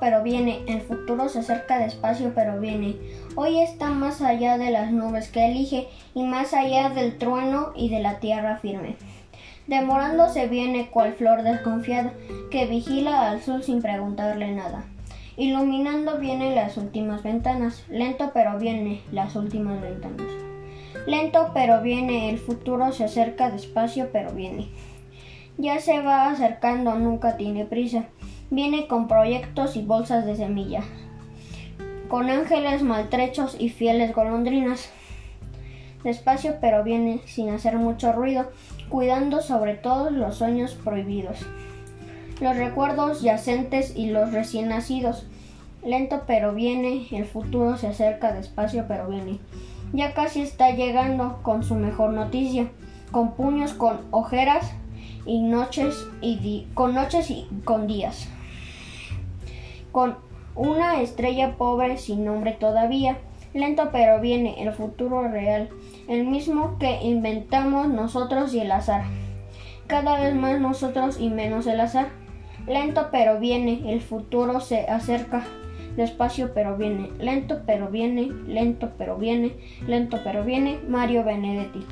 pero viene, el futuro se acerca despacio pero viene. Hoy está más allá de las nubes que elige y más allá del trueno y de la tierra firme. Demorándose viene cual flor desconfiada que vigila al sol sin preguntarle nada. Iluminando vienen las últimas ventanas, lento pero viene las últimas ventanas. Lento pero viene, el futuro se acerca despacio pero viene. Ya se va acercando, nunca tiene prisa. Viene con proyectos y bolsas de semilla, con ángeles maltrechos y fieles golondrinas. Despacio pero viene sin hacer mucho ruido, cuidando sobre todo los sueños prohibidos, los recuerdos yacentes y los recién nacidos. Lento pero viene, el futuro se acerca despacio pero viene. Ya casi está llegando con su mejor noticia, con puños con ojeras y noches y con noches y con días. Con una estrella pobre sin nombre todavía, lento pero viene el futuro real, el mismo que inventamos nosotros y el azar. Cada vez más nosotros y menos el azar. Lento pero viene, el futuro se acerca. Despacio pero viene, lento pero viene, lento pero viene, lento pero viene, Mario Benedetti.